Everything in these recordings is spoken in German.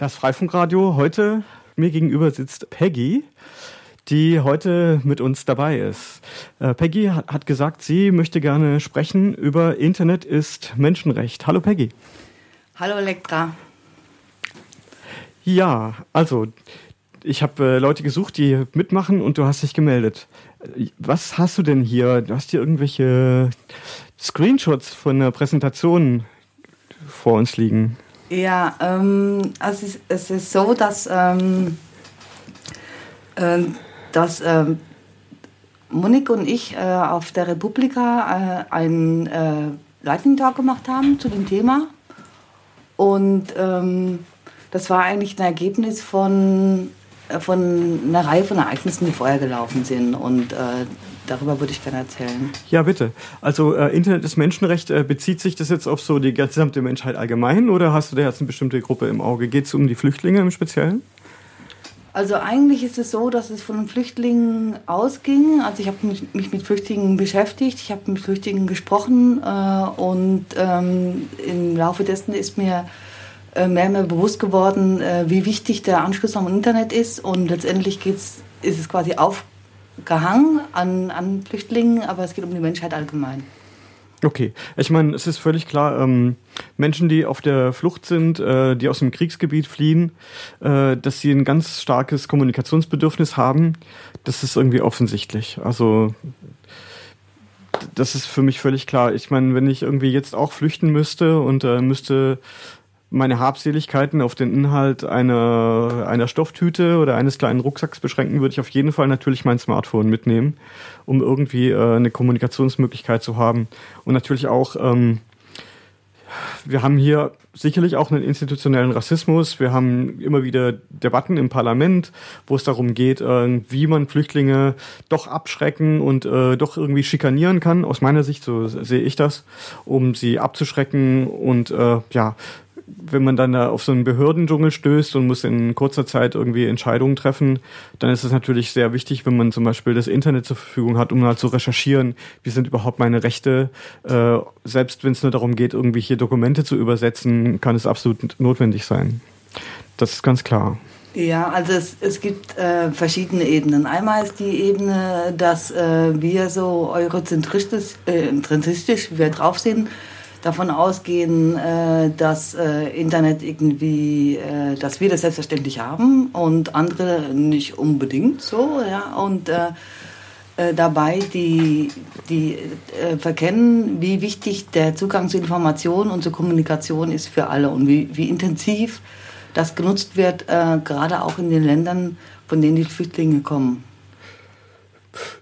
Das Freifunkradio. Heute mir gegenüber sitzt Peggy, die heute mit uns dabei ist. Äh, Peggy hat gesagt, sie möchte gerne sprechen über Internet ist Menschenrecht. Hallo Peggy. Hallo Elektra. Ja, also ich habe äh, Leute gesucht, die mitmachen und du hast dich gemeldet. Was hast du denn hier? Du hast hier irgendwelche Screenshots von der Präsentation vor uns liegen. Ja, ähm, also es, ist, es ist so, dass, ähm, äh, dass ähm, Monik und ich äh, auf der Republika äh, einen äh, Lightning Talk gemacht haben zu dem Thema. Und ähm, das war eigentlich ein Ergebnis von, äh, von einer Reihe von Ereignissen, die vorher gelaufen sind. Und äh, Darüber würde ich gerne erzählen. Ja, bitte. Also äh, Internet ist Menschenrecht. Äh, bezieht sich das jetzt auf so die gesamte Menschheit allgemein oder hast du da jetzt eine bestimmte Gruppe im Auge? Geht es um die Flüchtlinge im Speziellen? Also eigentlich ist es so, dass es von den Flüchtlingen ausging. Also ich habe mich, mit Flüchtlingen beschäftigt, ich habe mit Flüchtlingen gesprochen äh, und ähm, im Laufe dessen ist mir äh, mehr und mehr bewusst geworden, äh, wie wichtig der Anschluss am Internet ist und letztendlich geht's, ist es quasi auf, gehangen an, an Flüchtlingen, aber es geht um die Menschheit allgemein. Okay, ich meine, es ist völlig klar, ähm, Menschen, die auf der Flucht sind, äh, die aus dem Kriegsgebiet fliehen, äh, dass sie ein ganz starkes Kommunikationsbedürfnis haben, das ist irgendwie offensichtlich. Also das ist für mich völlig klar. Ich meine, wenn ich irgendwie jetzt auch flüchten müsste und äh, müsste meine Habseligkeiten auf den Inhalt einer, einer Stofftüte oder eines kleinen Rucksacks beschränken, würde ich auf jeden Fall natürlich mein Smartphone mitnehmen, um irgendwie äh, eine Kommunikationsmöglichkeit zu haben. Und natürlich auch, ähm, wir haben hier sicherlich auch einen institutionellen Rassismus. Wir haben immer wieder Debatten im Parlament, wo es darum geht, äh, wie man Flüchtlinge doch abschrecken und äh, doch irgendwie schikanieren kann. Aus meiner Sicht, so sehe ich das, um sie abzuschrecken und äh, ja, wenn man dann da auf so einen Behördendschungel stößt und muss in kurzer Zeit irgendwie Entscheidungen treffen, dann ist es natürlich sehr wichtig, wenn man zum Beispiel das Internet zur Verfügung hat, um mal zu recherchieren, wie sind überhaupt meine Rechte. Äh, selbst wenn es nur darum geht, irgendwie hier Dokumente zu übersetzen, kann es absolut notwendig sein. Das ist ganz klar. Ja, also es, es gibt äh, verschiedene Ebenen. Einmal ist die Ebene, dass äh, wir so eurozentristisch, äh, wir drauf sind, davon ausgehen, äh, dass äh, Internet irgendwie, äh, dass wir das selbstverständlich haben und andere nicht unbedingt so, ja, und äh, äh, dabei die, die äh, verkennen, wie wichtig der Zugang zu Informationen und zur Kommunikation ist für alle und wie, wie intensiv das genutzt wird, gerade auch in den Ländern, von denen die Flüchtlinge kommen.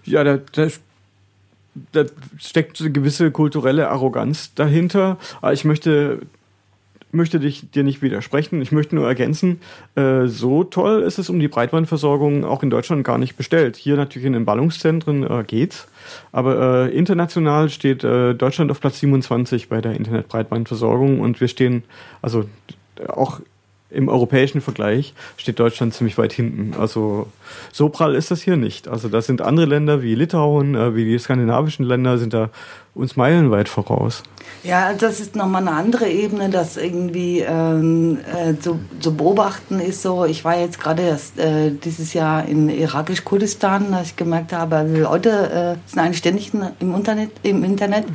Ja, da, da da steckt eine gewisse kulturelle Arroganz dahinter. Aber ich möchte möchte dich dir nicht widersprechen. Ich möchte nur ergänzen, äh, so toll ist es um die Breitbandversorgung auch in Deutschland gar nicht bestellt. Hier natürlich in den Ballungszentren äh, geht's, aber äh, international steht äh, Deutschland auf Platz 27 bei der Internetbreitbandversorgung und wir stehen also auch im europäischen Vergleich steht Deutschland ziemlich weit hinten. Also so prall ist das hier nicht. Also da sind andere Länder wie Litauen, äh, wie die skandinavischen Länder sind da uns meilenweit voraus. Ja, das ist nochmal eine andere Ebene, das irgendwie ähm, äh, zu, zu, beobachten ist so. Ich war jetzt gerade äh, dieses Jahr in irakisch-Kurdistan, dass ich gemerkt habe, also Leute äh, sind eigentlich ständig im Internet, im Internet,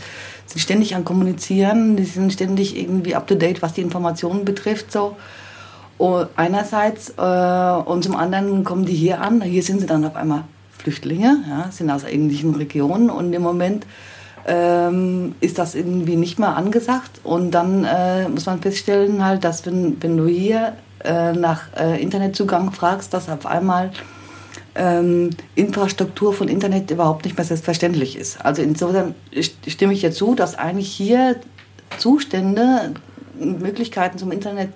sind ständig am Kommunizieren, die sind ständig irgendwie up to date, was die Informationen betrifft so. Und einerseits äh, und zum anderen kommen die hier an. Hier sind sie dann auf einmal Flüchtlinge, ja, sind aus ähnlichen Regionen und im Moment ähm, ist das irgendwie nicht mehr angesagt. Und dann äh, muss man feststellen, halt, dass wenn, wenn du hier äh, nach äh, Internetzugang fragst, dass auf einmal ähm, Infrastruktur von Internet überhaupt nicht mehr selbstverständlich ist. Also insofern stimme ich dir zu, dass eigentlich hier Zustände, Möglichkeiten zum Internet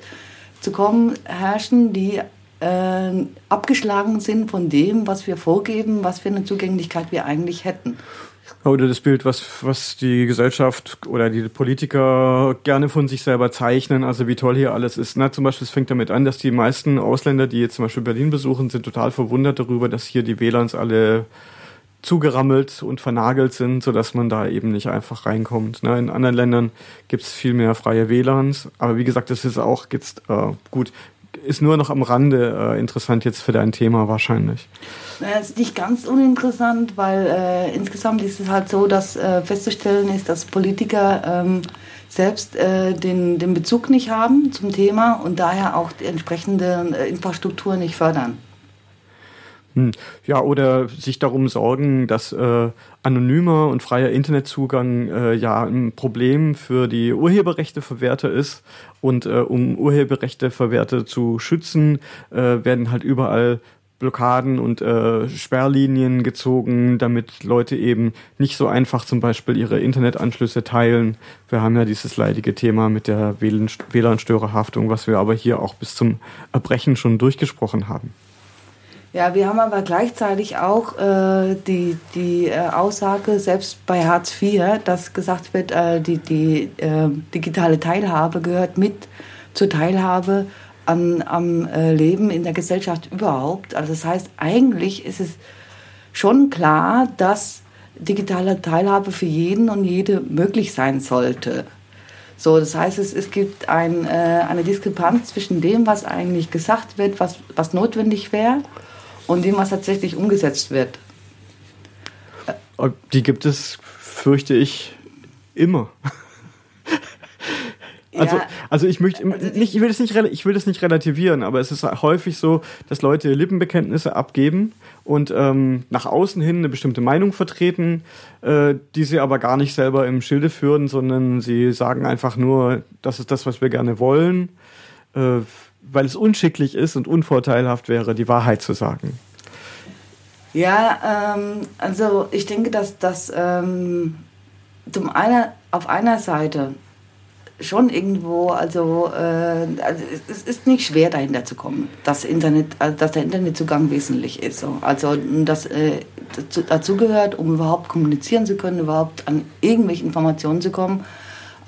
zu kommen, herrschen, die äh, abgeschlagen sind von dem, was wir vorgeben, was für eine Zugänglichkeit wir eigentlich hätten. Oder das Bild, was, was die Gesellschaft oder die Politiker gerne von sich selber zeichnen, also wie toll hier alles ist. Na, zum Beispiel, es fängt damit an, dass die meisten Ausländer, die jetzt zum Beispiel Berlin besuchen, sind total verwundert darüber, dass hier die WLANs alle zugerammelt und vernagelt sind, sodass man da eben nicht einfach reinkommt. Ne? In anderen Ländern gibt es viel mehr freie WLANs, aber wie gesagt, das ist auch jetzt äh, gut. ist nur noch am Rande äh, interessant jetzt für dein Thema wahrscheinlich. Es ist nicht ganz uninteressant, weil äh, insgesamt ist es halt so, dass äh, festzustellen ist, dass Politiker ähm, selbst äh, den, den Bezug nicht haben zum Thema und daher auch die entsprechende äh, Infrastruktur nicht fördern. Hm. Ja, oder sich darum sorgen, dass äh, anonymer und freier Internetzugang äh, ja ein Problem für die Urheberrechteverwerter ist. Und äh, um Urheberrechteverwerter zu schützen, äh, werden halt überall Blockaden und äh, Sperrlinien gezogen, damit Leute eben nicht so einfach zum Beispiel ihre Internetanschlüsse teilen. Wir haben ja dieses leidige Thema mit der WLAN-Störerhaftung, was wir aber hier auch bis zum Erbrechen schon durchgesprochen haben. Ja, wir haben aber gleichzeitig auch äh, die, die äh, Aussage, selbst bei Hartz IV, dass gesagt wird, äh, die, die äh, digitale Teilhabe gehört mit zur Teilhabe an, am äh, Leben in der Gesellschaft überhaupt. Also das heißt, eigentlich ist es schon klar, dass digitale Teilhabe für jeden und jede möglich sein sollte. So, das heißt, es, es gibt ein, äh, eine Diskrepanz zwischen dem, was eigentlich gesagt wird, was, was notwendig wäre, und dem, was tatsächlich umgesetzt wird. Die gibt es, fürchte ich, immer. Also, ja, also ich möchte also nicht, ich will das nicht, ich will das nicht relativieren, aber es ist häufig so, dass Leute Lippenbekenntnisse abgeben und ähm, nach außen hin eine bestimmte Meinung vertreten, äh, die sie aber gar nicht selber im Schilde führen, sondern sie sagen einfach nur, das ist das, was wir gerne wollen, äh, weil es unschicklich ist und unvorteilhaft wäre, die Wahrheit zu sagen. Ja, ähm, also ich denke, dass das ähm, zum einer auf einer Seite schon irgendwo, also, äh, also es ist nicht schwer dahinter zu kommen, dass, Internet, also dass der Internetzugang wesentlich ist. So. Also das äh, dazu gehört, um überhaupt kommunizieren zu können, überhaupt an irgendwelche Informationen zu kommen.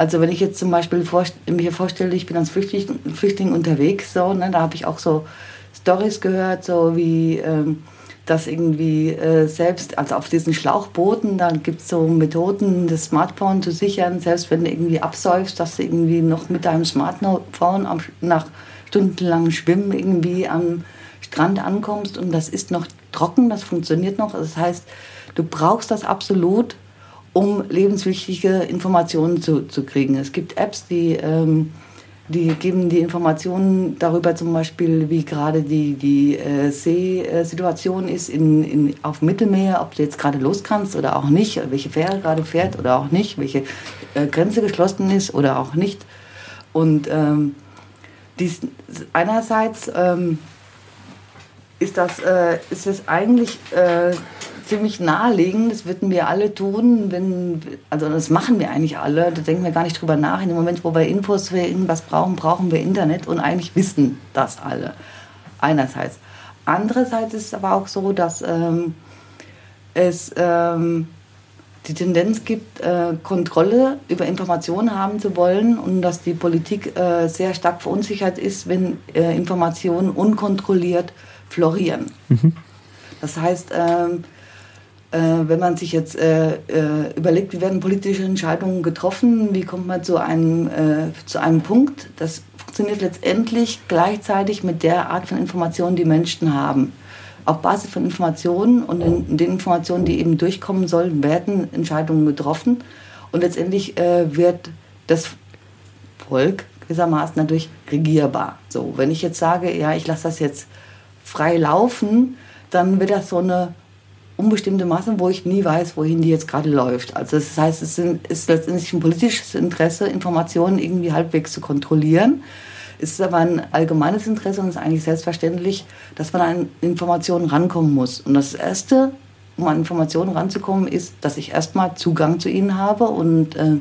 Also wenn ich jetzt zum Beispiel vor, mir vorstelle, ich bin als Flüchtling, Flüchtling unterwegs, so, ne, da habe ich auch so Stories gehört, so wie ähm, dass irgendwie äh, selbst, also auf diesen Schlauchbooten, da gibt es so Methoden, das Smartphone zu sichern, selbst wenn du irgendwie absäufst, dass du irgendwie noch mit deinem Smartphone am, nach stundenlangem Schwimmen irgendwie am Strand ankommst und das ist noch trocken, das funktioniert noch. Das heißt, du brauchst das absolut, um lebenswichtige Informationen zu, zu kriegen. Es gibt Apps, die ähm, die geben die Informationen darüber zum Beispiel, wie gerade die, die äh, Seesituation ist in, in, auf Mittelmeer, ob du jetzt gerade los kannst oder auch nicht, welche Fähre gerade fährt oder auch nicht, welche äh, Grenze geschlossen ist oder auch nicht. Und ähm, dies, einerseits ähm, ist, das, äh, ist das eigentlich äh, ziemlich naheliegend. Das würden wir alle tun, wenn, also das machen wir eigentlich alle. Da denken wir gar nicht drüber nach. In dem Moment, wo wir Infos für irgendwas brauchen, brauchen wir Internet und eigentlich wissen das alle. Einerseits. Andererseits ist es aber auch so, dass ähm, es ähm, die Tendenz gibt, äh, Kontrolle über Informationen haben zu wollen und dass die Politik äh, sehr stark verunsichert ist, wenn äh, Informationen unkontrolliert florieren. Mhm. Das heißt, ähm, äh, wenn man sich jetzt äh, äh, überlegt, wie werden politische Entscheidungen getroffen, wie kommt man zu einem, äh, zu einem Punkt, das funktioniert letztendlich gleichzeitig mit der Art von Informationen, die Menschen haben. Auf Basis von Informationen und in, den Informationen, die eben durchkommen sollen, werden Entscheidungen getroffen und letztendlich äh, wird das Volk gewissermaßen dadurch regierbar. So, wenn ich jetzt sage, ja, ich lasse das jetzt frei laufen, dann wird das so eine unbestimmte Masse, wo ich nie weiß, wohin die jetzt gerade läuft. Also das heißt, es ist letztendlich ein politisches Interesse, Informationen irgendwie halbwegs zu kontrollieren. Es ist aber ein allgemeines Interesse und es ist eigentlich selbstverständlich, dass man an Informationen rankommen muss. Und das Erste, um an Informationen ranzukommen, ist, dass ich erstmal Zugang zu ihnen habe und äh,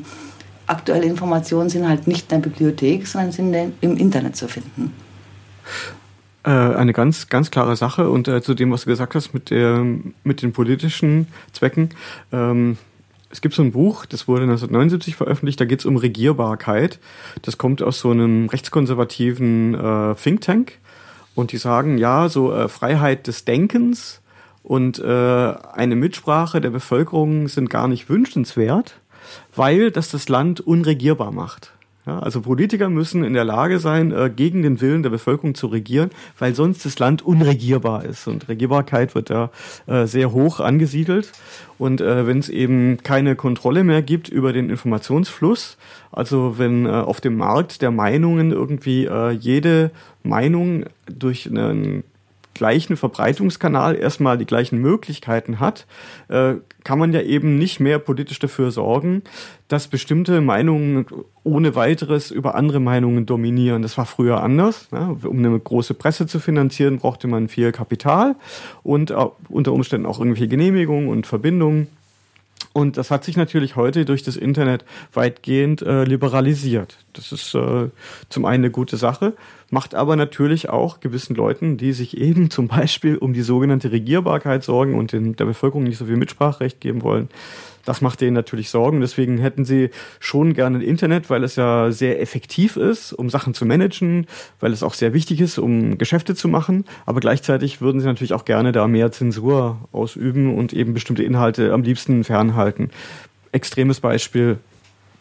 aktuelle Informationen sind halt nicht in der Bibliothek, sondern sind im Internet zu finden. Äh, eine ganz, ganz klare Sache und äh, zu dem, was du gesagt hast mit, der, mit den politischen Zwecken. Ähm, es gibt so ein Buch, das wurde 1979 veröffentlicht, da geht es um Regierbarkeit. Das kommt aus so einem rechtskonservativen äh, Think Tank und die sagen, ja, so äh, Freiheit des Denkens und äh, eine Mitsprache der Bevölkerung sind gar nicht wünschenswert, weil das das Land unregierbar macht. Ja, also Politiker müssen in der Lage sein, äh, gegen den Willen der Bevölkerung zu regieren, weil sonst das Land unregierbar ist. Und Regierbarkeit wird da äh, sehr hoch angesiedelt. Und äh, wenn es eben keine Kontrolle mehr gibt über den Informationsfluss, also wenn äh, auf dem Markt der Meinungen irgendwie äh, jede Meinung durch einen gleichen Verbreitungskanal erstmal die gleichen Möglichkeiten hat, äh, kann man ja eben nicht mehr politisch dafür sorgen, dass bestimmte Meinungen ohne weiteres über andere Meinungen dominieren. Das war früher anders. Ne? Um eine große Presse zu finanzieren, brauchte man viel Kapital und äh, unter Umständen auch irgendwelche Genehmigungen und Verbindungen. Und das hat sich natürlich heute durch das Internet weitgehend äh, liberalisiert. Das ist äh, zum einen eine gute Sache, macht aber natürlich auch gewissen Leuten, die sich eben zum Beispiel um die sogenannte Regierbarkeit sorgen und den, der Bevölkerung nicht so viel Mitspracherecht geben wollen, das macht denen natürlich Sorgen. Deswegen hätten sie schon gerne Internet, weil es ja sehr effektiv ist, um Sachen zu managen, weil es auch sehr wichtig ist, um Geschäfte zu machen. Aber gleichzeitig würden sie natürlich auch gerne da mehr Zensur ausüben und eben bestimmte Inhalte am liebsten fernhalten. Extremes Beispiel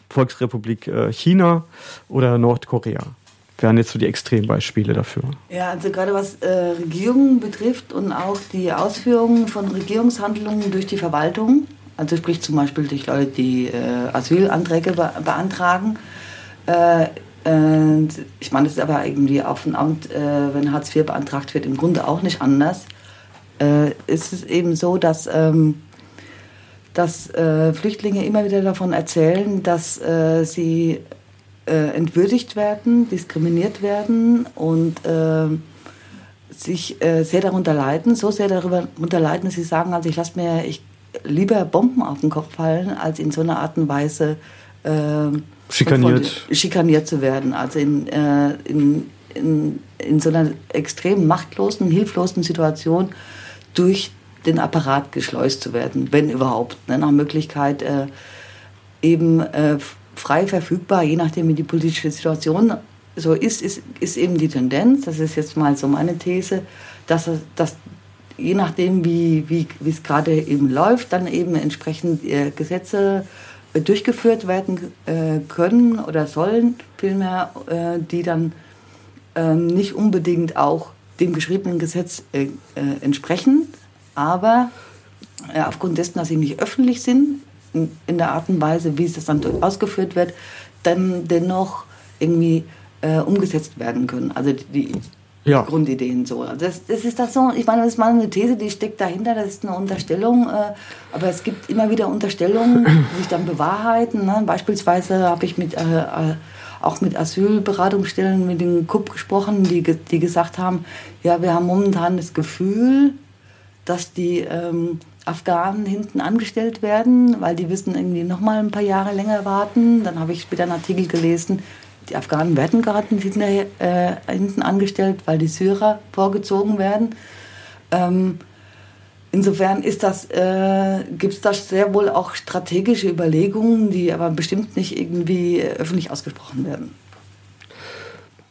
Volksrepublik äh, China oder Nordkorea wären jetzt so die Extrembeispiele dafür. Ja, also gerade was äh, Regierungen betrifft und auch die Ausführungen von Regierungshandlungen durch die Verwaltung, also sprich zum Beispiel durch Leute, die äh, Asylanträge be beantragen. Äh, äh, ich meine, das ist aber irgendwie auf dem Amt, äh, wenn Hartz IV beantragt wird, im Grunde auch nicht anders. Äh, ist es eben so, dass, ähm, dass äh, Flüchtlinge immer wieder davon erzählen, dass sie entwürdigt werden, diskriminiert werden und sich sehr darunter leiden, so sehr darunter leiden, dass sie sagen, also ich lasse mir, ich lieber Bomben auf den Kopf fallen, als in so einer Art und Weise äh, schikaniert. schikaniert zu werden. Also in, äh, in, in, in so einer extrem machtlosen, hilflosen Situation durch den Apparat geschleust zu werden, wenn überhaupt. Ne, nach Möglichkeit äh, eben äh, frei verfügbar, je nachdem wie die politische Situation so ist, ist, ist eben die Tendenz, das ist jetzt mal so meine These, dass, dass je nachdem, wie, wie, es gerade eben läuft, dann eben entsprechend äh, Gesetze äh, durchgeführt werden äh, können oder sollen, vielmehr, äh, die dann ähm, nicht unbedingt auch dem geschriebenen Gesetz äh, äh, entsprechen, aber aufgrund dessen, dass sie nicht öffentlich sind, in, in, der Art und Weise, wie es das dann ausgeführt wird, dann dennoch irgendwie umgesetzt werden können. Also die, ja. Grundideen so. Das, das ist das so, ich meine, das ist mal eine These, die steckt dahinter, das ist eine Unterstellung, äh, aber es gibt immer wieder Unterstellungen, die sich dann bewahrheiten. Ne? Beispielsweise habe ich mit, äh, äh auch mit Asylberatungsstellen mit dem KUP gesprochen, die, die gesagt haben, ja, wir haben momentan das Gefühl, dass die ähm, Afghanen hinten angestellt werden, weil die wissen irgendwie noch mal ein paar Jahre länger warten. Dann habe ich später einen Artikel gelesen, die Afghanen werden gerade hinten, äh, hinten angestellt, weil die Syrer vorgezogen werden. Ähm, insofern äh, gibt es da sehr wohl auch strategische Überlegungen, die aber bestimmt nicht irgendwie öffentlich ausgesprochen werden.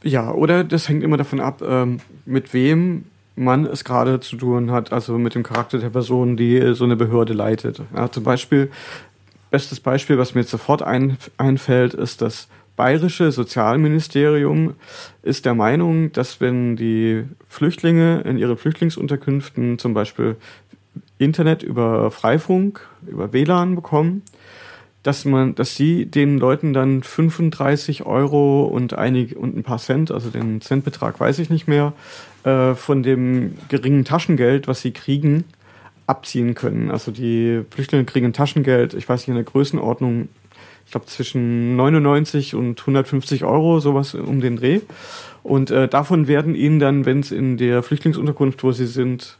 Ja, oder das hängt immer davon ab, ähm, mit wem man es gerade zu tun hat, also mit dem Charakter der Person, die so eine Behörde leitet. Ja, zum Beispiel, bestes Beispiel, was mir jetzt sofort ein, einfällt, ist das bayerische Sozialministerium ist der Meinung, dass wenn die Flüchtlinge in ihre Flüchtlingsunterkünften zum Beispiel Internet über Freifunk, über WLAN bekommen, dass man, dass sie den Leuten dann 35 Euro und einige und ein paar Cent, also den Centbetrag weiß ich nicht mehr, äh, von dem geringen Taschengeld, was sie kriegen, abziehen können. Also die Flüchtlinge kriegen Taschengeld, ich weiß nicht in der Größenordnung ich glaube, zwischen 99 und 150 Euro, sowas um den Dreh. Und äh, davon werden ihnen dann, wenn es in der Flüchtlingsunterkunft, wo sie sind,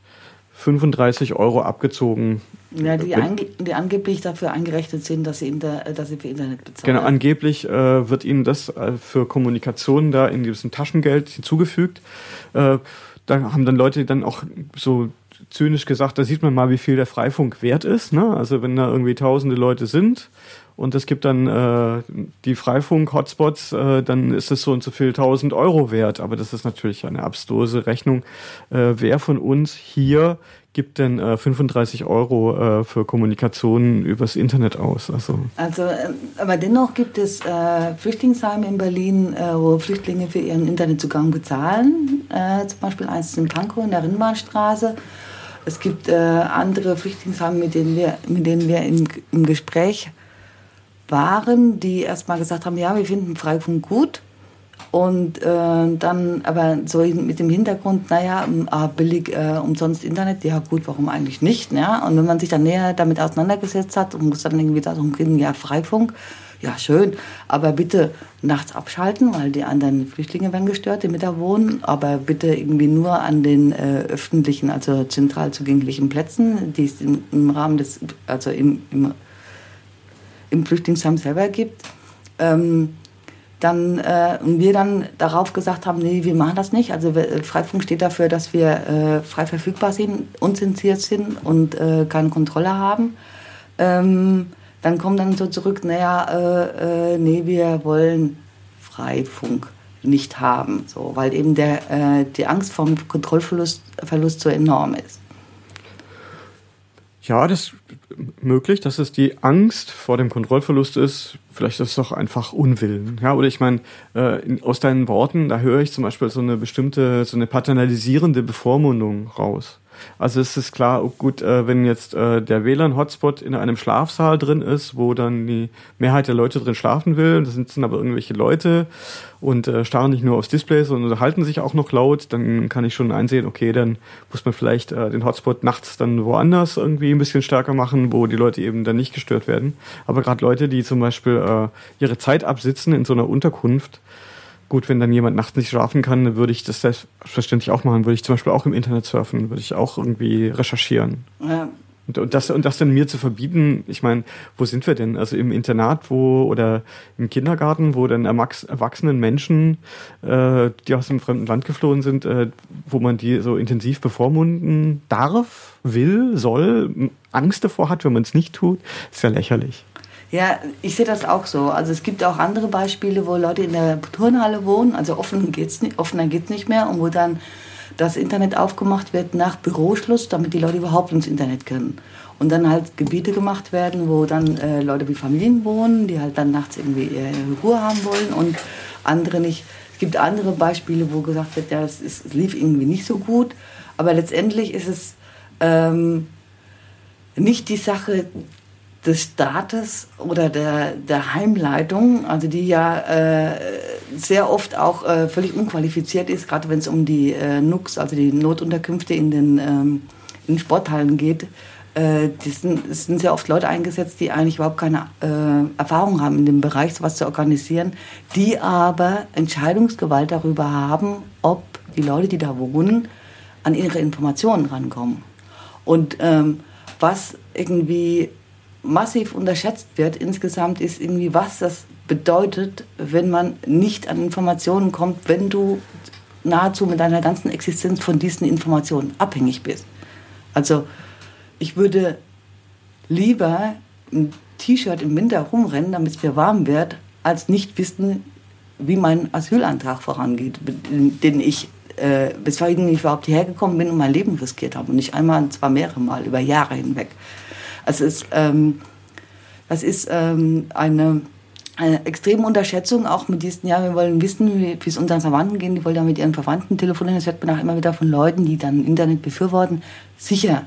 35 Euro abgezogen. Ja, die, ange die angeblich dafür eingerechnet sind, dass sie, Inter dass sie für Internet bezahlen. Genau, angeblich äh, wird ihnen das äh, für Kommunikation da in diesem Taschengeld hinzugefügt. Äh, da haben dann Leute dann auch so zynisch gesagt, da sieht man mal, wie viel der Freifunk wert ist. Ne? Also wenn da irgendwie tausende Leute sind und es gibt dann äh, die Freifunk-Hotspots, äh, dann ist es so und so viel 1000 Euro wert. Aber das ist natürlich eine abstruse Rechnung. Äh, wer von uns hier gibt denn äh, 35 Euro äh, für Kommunikation übers Internet aus? Also, also äh, aber dennoch gibt es äh, Flüchtlingsheime in Berlin, äh, wo Flüchtlinge für ihren Internetzugang bezahlen. Äh, zum Beispiel eins in Pankow in der Rinnbahnstraße. Es gibt andere Flüchtlingsheime, mit denen wir, mit denen wir im, im Gespräch waren, die erstmal gesagt haben, ja, wir finden Freifunk gut. Und äh, dann aber so mit dem Hintergrund, naja, ah, billig äh, umsonst Internet, ja gut, warum eigentlich nicht? Ja? Und wenn man sich dann näher damit auseinandergesetzt hat und muss dann irgendwie darum gehen, ja, Freifunk, ja schön, aber bitte nachts abschalten, weil die anderen Flüchtlinge werden gestört, die mit da wohnen, aber bitte irgendwie nur an den äh, öffentlichen, also zentral zugänglichen Plätzen, die es im, im Rahmen des, also im, im im Flüchtlingsheim selber gibt. Ähm, dann äh, und wir dann darauf gesagt haben, nee, wir machen das nicht. Also äh, Freifunk steht dafür, dass wir äh, frei verfügbar sind, unzensiert sind und äh, keine Kontrolle haben. Ähm, dann kommen dann so zurück, naja, äh, äh, nee, wir wollen Freifunk nicht haben, so, weil eben der, äh, die Angst vom Kontrollverlust Verlust so enorm ist. Ja, das möglich, dass es die Angst vor dem Kontrollverlust ist. Vielleicht ist es doch einfach Unwillen. Ja, oder ich meine, äh, aus deinen Worten, da höre ich zum Beispiel so eine bestimmte, so eine paternalisierende Bevormundung raus. Also es ist klar, oh gut, äh, wenn jetzt äh, der WLAN-Hotspot in einem Schlafsaal drin ist, wo dann die Mehrheit der Leute drin schlafen will, das sind aber irgendwelche Leute und äh, starren nicht nur aufs Display, sondern unterhalten sich auch noch laut, dann kann ich schon einsehen, okay, dann muss man vielleicht äh, den Hotspot nachts dann woanders irgendwie ein bisschen stärker machen, wo die Leute eben dann nicht gestört werden. Aber gerade Leute, die zum Beispiel äh, ihre Zeit absitzen in so einer Unterkunft, Gut, wenn dann jemand nachts nicht schlafen kann, dann würde ich das selbstverständlich auch machen. Würde ich zum Beispiel auch im Internet surfen, würde ich auch irgendwie recherchieren. Ja. Und, und, das, und das dann mir zu verbieten, ich meine, wo sind wir denn? Also im Internat, wo oder im Kindergarten, wo dann erwachsenen Menschen, äh, die aus einem fremden Land geflohen sind, äh, wo man die so intensiv bevormunden darf, will, soll, Angst davor hat, wenn man es nicht tut, ist ja lächerlich. Ja, ich sehe das auch so. Also es gibt auch andere Beispiele, wo Leute in der Turnhalle wohnen, also offen geht's nicht, offener geht's nicht mehr und wo dann das Internet aufgemacht wird nach Büroschluss, damit die Leute überhaupt ins Internet können. Und dann halt Gebiete gemacht werden, wo dann äh, Leute wie Familien wohnen, die halt dann nachts irgendwie ihre Ruhe haben wollen und andere nicht. Es gibt andere Beispiele, wo gesagt wird, ja, es, ist, es lief irgendwie nicht so gut. Aber letztendlich ist es ähm, nicht die Sache des Staates oder der, der Heimleitung, also die ja äh, sehr oft auch äh, völlig unqualifiziert ist, gerade wenn es um die äh, NUCs, also die Notunterkünfte in den, ähm, in den Sporthallen geht. Äh, es sind, sind sehr oft Leute eingesetzt, die eigentlich überhaupt keine äh, Erfahrung haben in dem Bereich, sowas zu organisieren, die aber Entscheidungsgewalt darüber haben, ob die Leute, die da wohnen, an ihre Informationen rankommen. Und ähm, was irgendwie massiv unterschätzt wird insgesamt, ist irgendwie, was das bedeutet, wenn man nicht an Informationen kommt, wenn du nahezu mit deiner ganzen Existenz von diesen Informationen abhängig bist. Also ich würde lieber ein T-Shirt im Winter rumrennen, damit es mir warm wird, als nicht wissen, wie mein Asylantrag vorangeht, den ich äh, bis ich überhaupt hierher gekommen bin und mein Leben riskiert habe. Und nicht einmal, und zwar mehrere Mal, über Jahre hinweg. Also es, ähm, das ist ähm, eine, eine extreme Unterschätzung, auch mit diesen, ja, wir wollen wissen, wie es unseren Verwandten geht, die wollen ja mit ihren Verwandten telefonieren. Das hört man auch immer wieder von Leuten, die dann Internet befürworten. Sicher,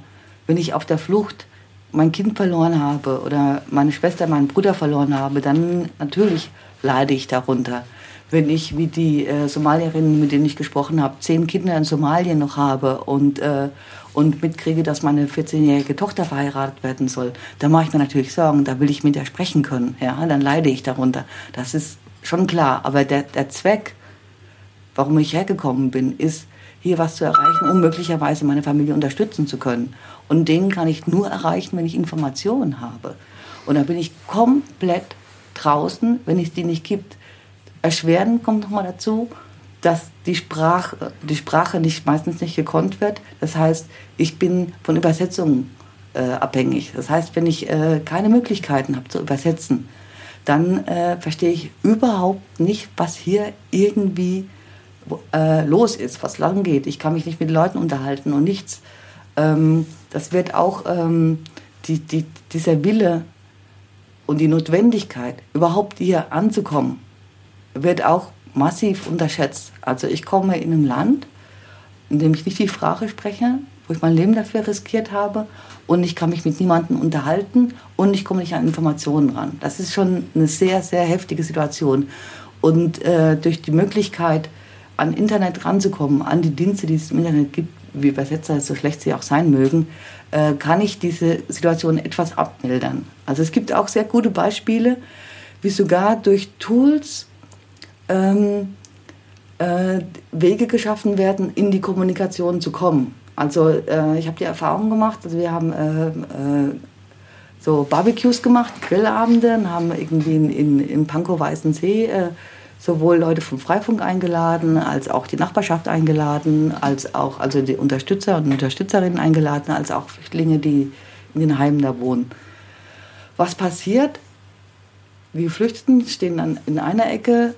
wenn ich auf der Flucht mein Kind verloren habe oder meine Schwester, meinen Bruder verloren habe, dann natürlich leide ich darunter. Wenn ich, wie die äh, Somalierinnen, mit denen ich gesprochen habe, zehn Kinder in Somalien noch habe und, äh, und mitkriege, dass meine 14-jährige Tochter verheiratet werden soll, da mache ich mir natürlich Sorgen, da will ich mit ihr sprechen können. Ja, dann leide ich darunter. Das ist schon klar. Aber der, der Zweck, warum ich hergekommen bin, ist, hier was zu erreichen, um möglicherweise meine Familie unterstützen zu können. Und den kann ich nur erreichen, wenn ich Informationen habe. Und da bin ich komplett draußen, wenn es die nicht gibt. Erschwerend kommt nochmal dazu, dass die Sprache, die Sprache nicht, meistens nicht gekonnt wird. Das heißt, ich bin von Übersetzungen äh, abhängig. Das heißt, wenn ich äh, keine Möglichkeiten habe zu übersetzen, dann äh, verstehe ich überhaupt nicht, was hier irgendwie äh, los ist, was lang geht. Ich kann mich nicht mit Leuten unterhalten und nichts. Ähm, das wird auch ähm, die, die, dieser Wille und die Notwendigkeit, überhaupt hier anzukommen, wird auch massiv unterschätzt. Also ich komme in einem Land, in dem ich nicht die Sprache spreche, wo ich mein Leben dafür riskiert habe und ich kann mich mit niemandem unterhalten und ich komme nicht an Informationen ran. Das ist schon eine sehr, sehr heftige Situation. Und äh, durch die Möglichkeit, an Internet ranzukommen, an die Dienste, die es im Internet gibt, wie Übersetzer, so schlecht sie auch sein mögen, äh, kann ich diese Situation etwas abmildern. Also es gibt auch sehr gute Beispiele, wie sogar durch Tools ähm, äh, Wege geschaffen werden, in die Kommunikation zu kommen. Also äh, ich habe die Erfahrung gemacht, also wir haben äh, äh, so Barbecues gemacht, Grillabende, haben irgendwie in, in, in Pankow Weißensee äh, sowohl Leute vom Freifunk eingeladen, als auch die Nachbarschaft eingeladen, als auch also die Unterstützer und Unterstützerinnen eingeladen, als auch Flüchtlinge, die in den Heimen da wohnen. Was passiert? Die Flüchtenden stehen dann in einer Ecke,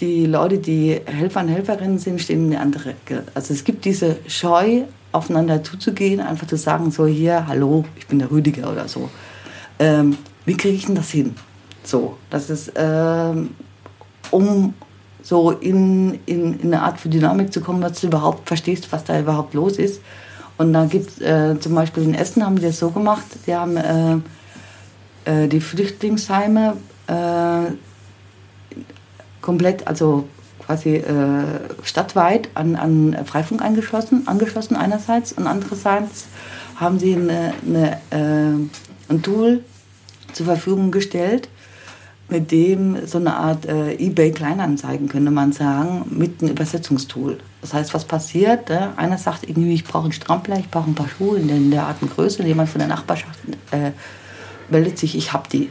die Leute, die Helfer und Helferinnen sind, stehen in der anderen Ecke. Also es gibt diese Scheu, aufeinander zuzugehen, einfach zu sagen, so hier, hallo, ich bin der Rüdiger oder so. Ähm, wie kriege ich denn das hin? So, das ist, ähm, um so in, in, in eine Art für Dynamik zu kommen, dass du überhaupt verstehst, was da überhaupt los ist. Und da gibt es äh, zum Beispiel in Essen haben die das so gemacht, die haben äh, äh, die Flüchtlingsheime äh, komplett, also quasi äh, stadtweit an, an Freifunk angeschlossen, angeschlossen einerseits und andererseits haben sie eine, eine, äh, ein Tool zur Verfügung gestellt, mit dem so eine Art äh, eBay Kleinanzeigen könnte man sagen, mit einem Übersetzungstool. Das heißt, was passiert? Äh, einer sagt irgendwie, ich brauche einen Strampler, ich brauche ein paar Schuhe in der, in der Art und Größe. Jemand von der Nachbarschaft äh, meldet sich, ich habe die.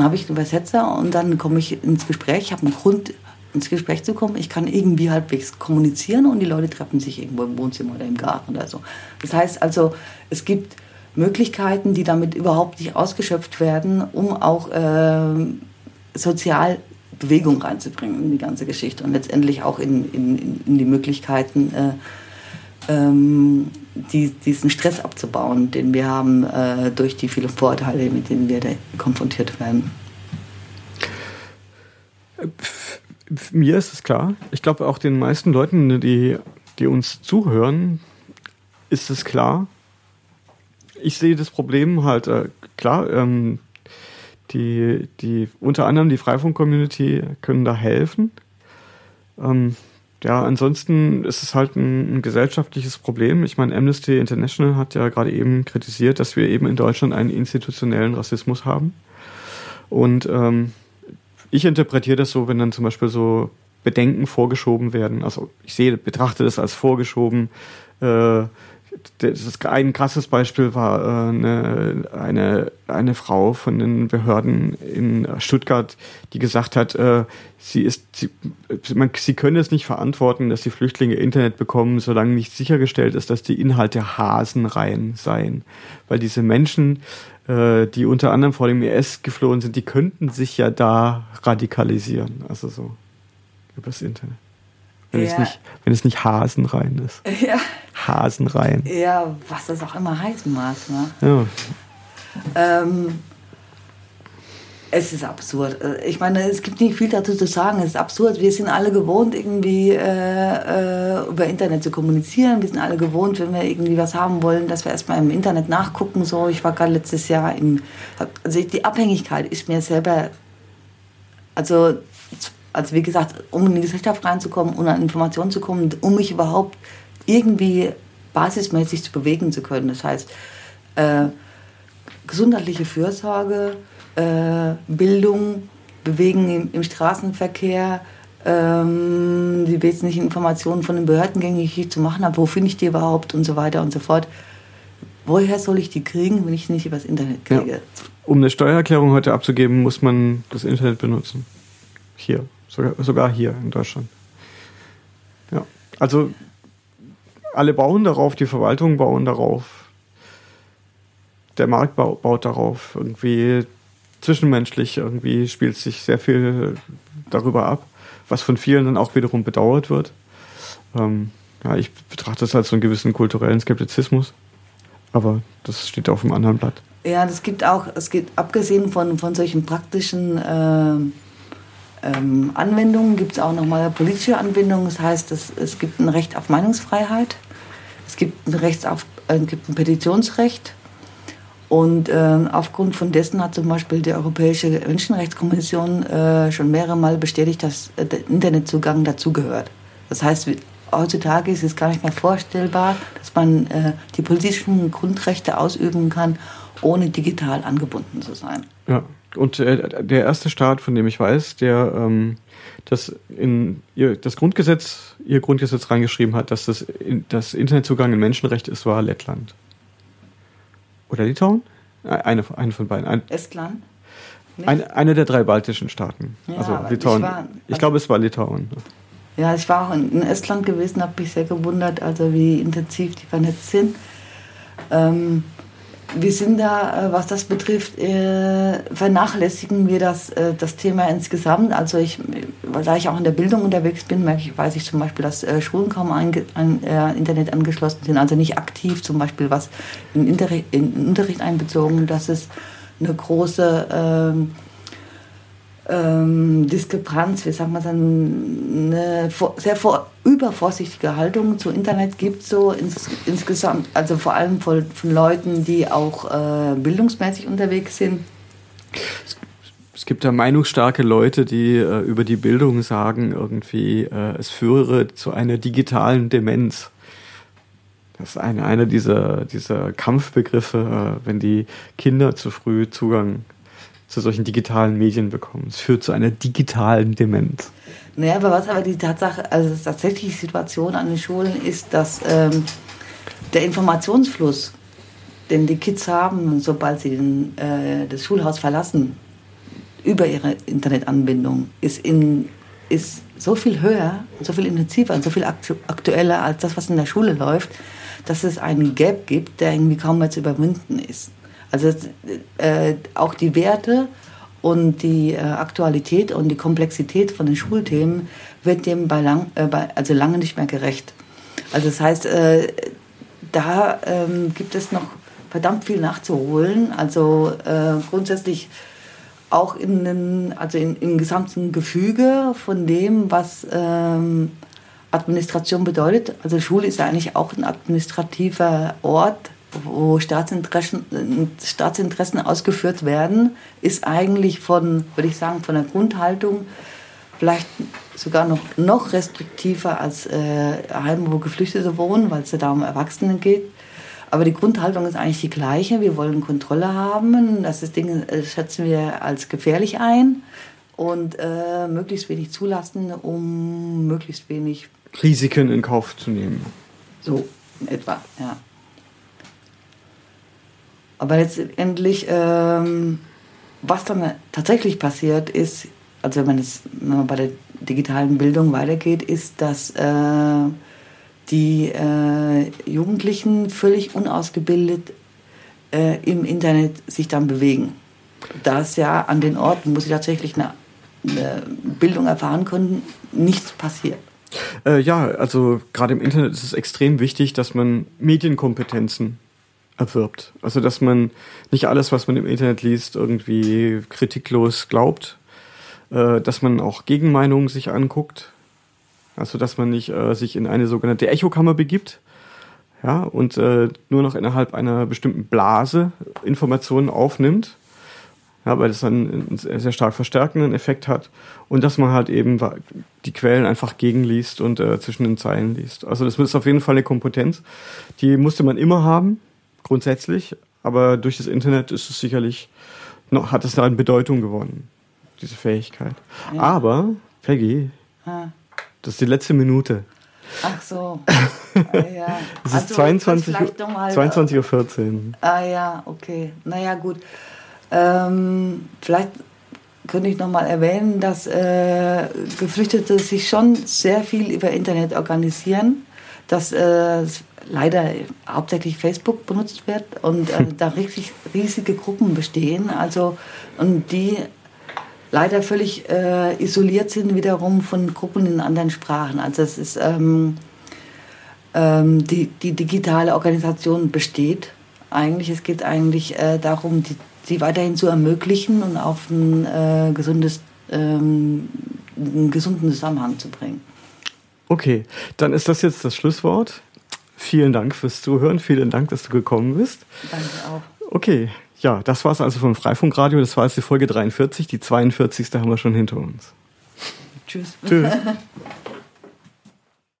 Dann habe ich einen Übersetzer und dann komme ich ins Gespräch. Ich habe einen Grund, ins Gespräch zu kommen. Ich kann irgendwie halbwegs kommunizieren und die Leute treffen sich irgendwo im Wohnzimmer oder im Garten oder so. Das heißt also, es gibt Möglichkeiten, die damit überhaupt nicht ausgeschöpft werden, um auch äh, sozial Bewegung reinzubringen in die ganze Geschichte und letztendlich auch in, in, in die Möglichkeiten, äh, ähm, die, diesen Stress abzubauen, den wir haben äh, durch die vielen Vorurteile, mit denen wir konfrontiert werden. Mir ist es klar. Ich glaube auch den meisten Leuten, die, die uns zuhören, ist es klar. Ich sehe das Problem halt äh, klar. Ähm, die, die unter anderem die Freifunk-Community können da helfen. Ähm, ja, ansonsten ist es halt ein, ein, gesellschaftliches Problem. Ich meine, Amnesty International hat ja gerade eben kritisiert, dass wir eben in Deutschland einen institutionellen Rassismus haben. Und ähm, ich interpretiere das so, wenn dann zum Beispiel so Bedenken vorgeschoben werden. Also ich sehe, betrachte das als vorgeschoben. Äh, das ein krasses Beispiel war äh, eine, eine, eine Frau von den Behörden in Stuttgart, die gesagt hat, äh, sie ist, sie, man, sie könne es nicht verantworten, dass die Flüchtlinge Internet bekommen, solange nicht sichergestellt ist, dass die Inhalte hasenrein seien. Weil diese Menschen, äh, die unter anderem vor dem IS geflohen sind, die könnten sich ja da radikalisieren. Also so übers Internet. Wenn, ja. es nicht, wenn es nicht hasenrein ist. Ja. Hasenrein. Ja, was das auch immer heißen mag. Ne? Ja. Ähm, es ist absurd. Ich meine, es gibt nicht viel dazu zu sagen. Es ist absurd. Wir sind alle gewohnt, irgendwie äh, äh, über Internet zu kommunizieren. Wir sind alle gewohnt, wenn wir irgendwie was haben wollen, dass wir erstmal im Internet nachgucken. So, ich war gerade letztes Jahr im. Also die Abhängigkeit ist mir selber. Also also wie gesagt, um in die Gesellschaft reinzukommen und an Informationen zu kommen, um mich überhaupt irgendwie basismäßig zu bewegen zu können. Das heißt, äh, gesundheitliche Fürsorge, äh, Bildung, Bewegen im, im Straßenverkehr, ähm, die wesentlichen Informationen von den Behörden gängig zu machen habe, wo finde ich die überhaupt und so weiter und so fort. Woher soll ich die kriegen, wenn ich sie nicht übers Internet kriege? Ja. Um eine Steuererklärung heute abzugeben, muss man das Internet benutzen. Hier. Sogar, sogar hier in Deutschland. Ja. Also alle bauen darauf, die Verwaltungen bauen darauf. der Markt baut darauf. Irgendwie zwischenmenschlich irgendwie spielt sich sehr viel darüber ab, was von vielen dann auch wiederum bedauert wird. Ähm, ja, ich betrachte das als so einen gewissen kulturellen Skeptizismus, aber das steht auf einem anderen Blatt. Ja, das gibt auch, es gibt abgesehen von, von solchen praktischen äh, ähm, Anwendungen, gibt es auch nochmal politische Anwendungen. Das heißt, es, es gibt ein Recht auf Meinungsfreiheit, es gibt ein, Recht auf, äh, gibt ein Petitionsrecht und äh, aufgrund von dessen hat zum Beispiel die Europäische Menschenrechtskommission äh, schon mehrere Mal bestätigt, dass äh, der Internetzugang dazugehört. Das heißt, heutzutage ist es gar nicht mehr vorstellbar, dass man äh, die politischen Grundrechte ausüben kann, ohne digital angebunden zu sein. Ja, und äh, der erste Staat, von dem ich weiß, der ähm, das in ihr, das Grundgesetz, ihr Grundgesetz reingeschrieben hat, dass das, in, das Internetzugang ein Menschenrecht ist, war Lettland. Oder Litauen? Eine, eine von beiden. Ein, Estland? Ein, eine der drei baltischen Staaten. Ja, also Litauen. Ich, war, ich glaube, es war Litauen. Ja, ich war auch in Estland gewesen, habe mich sehr gewundert, also wie intensiv die vernetzt sind. Ähm, wir sind da, äh, was das betrifft, äh, vernachlässigen wir das, äh, das Thema insgesamt. Also ich, da ich auch in der Bildung unterwegs bin, merke ich, weiß ich zum Beispiel, dass Schulen kaum an, an Internet angeschlossen sind, also nicht aktiv zum Beispiel was in, Interricht, in Unterricht einbezogen. Das ist eine große ähm, ähm, Diskrepanz, wie sagt man dann, eine sehr vor, übervorsichtige Haltung zu Internet gibt, so ins, insgesamt, also vor allem von, von Leuten, die auch äh, bildungsmäßig unterwegs sind. Es gibt ja meinungsstarke Leute, die äh, über die Bildung sagen, irgendwie, äh, es führe zu einer digitalen Demenz. Das ist eine, einer dieser, dieser Kampfbegriffe, äh, wenn die Kinder zu früh Zugang zu solchen digitalen Medien bekommen. Es führt zu einer digitalen Demenz. Naja, aber was aber die Tatsache, also tatsächliche Situation an den Schulen ist, dass ähm, der Informationsfluss, den die Kids haben, sobald sie den, äh, das Schulhaus verlassen, über ihre Internetanbindung, ist, in, ist so viel höher, so viel intensiver und so viel aktu aktueller als das, was in der Schule läuft, dass es einen Gap gibt, der irgendwie kaum mehr zu überwinden ist. Also äh, auch die Werte und die äh, Aktualität und die Komplexität von den Schulthemen wird dem bei lang, äh, bei, also lange nicht mehr gerecht. Also das heißt, äh, da ähm, gibt es noch verdammt viel nachzuholen. Also äh, grundsätzlich auch in den, also in, im gesamten Gefüge von dem, was ähm, Administration bedeutet. Also Schule ist ja eigentlich auch ein administrativer Ort wo Staatsinteressen, Staatsinteressen ausgeführt werden, ist eigentlich von, würde ich sagen, von der Grundhaltung vielleicht sogar noch, noch restriktiver als äh, Heime, wo Geflüchtete wohnen, weil es ja da um Erwachsene geht. Aber die Grundhaltung ist eigentlich die gleiche. Wir wollen Kontrolle haben. Das ist Dinge äh, schätzen wir als gefährlich ein und äh, möglichst wenig zulassen, um möglichst wenig Risiken in Kauf zu nehmen. So etwa, ja. Aber letztendlich, ähm, was dann tatsächlich passiert ist, also wenn, es, wenn man bei der digitalen Bildung weitergeht, ist, dass äh, die äh, Jugendlichen völlig unausgebildet äh, im Internet sich dann bewegen. Da es ja an den Orten, wo sie tatsächlich eine, eine Bildung erfahren können, nichts passiert. Äh, ja, also gerade im Internet ist es extrem wichtig, dass man Medienkompetenzen erwirbt. Also dass man nicht alles, was man im Internet liest, irgendwie kritiklos glaubt, äh, dass man auch Gegenmeinungen sich anguckt, also dass man nicht äh, sich in eine sogenannte Echokammer begibt, ja, und äh, nur noch innerhalb einer bestimmten Blase Informationen aufnimmt, ja, weil das dann einen sehr stark verstärkenden Effekt hat. Und dass man halt eben die Quellen einfach gegenliest und äh, zwischen den Zeilen liest. Also das ist auf jeden Fall eine Kompetenz, die musste man immer haben, grundsätzlich, aber durch das Internet ist es sicherlich noch, hat es da an Bedeutung gewonnen, diese Fähigkeit. Ja. Aber, Peggy, ah. das ist die letzte Minute. Ach so. ja. es ist also, 22, 22 Uhr 14. Ah ja, okay. Naja, gut. Ähm, vielleicht könnte ich noch mal erwähnen, dass äh, Geflüchtete sich schon sehr viel über Internet organisieren dass äh, leider hauptsächlich Facebook benutzt wird und äh, da riesig, riesige Gruppen bestehen. Also und die leider völlig äh, isoliert sind wiederum von Gruppen in anderen Sprachen. Also es ist ähm, ähm, die, die digitale Organisation besteht eigentlich. Es geht eigentlich äh, darum, die, sie weiterhin zu ermöglichen und auf ein äh, gesundes, ähm, einen gesunden Zusammenhang zu bringen. Okay, dann ist das jetzt das Schlusswort. Vielen Dank fürs Zuhören. Vielen Dank, dass du gekommen bist. Danke auch. Okay, ja, das war es also vom Freifunkradio. Das war jetzt die Folge 43. Die 42. haben wir schon hinter uns. Tschüss. Tschüss.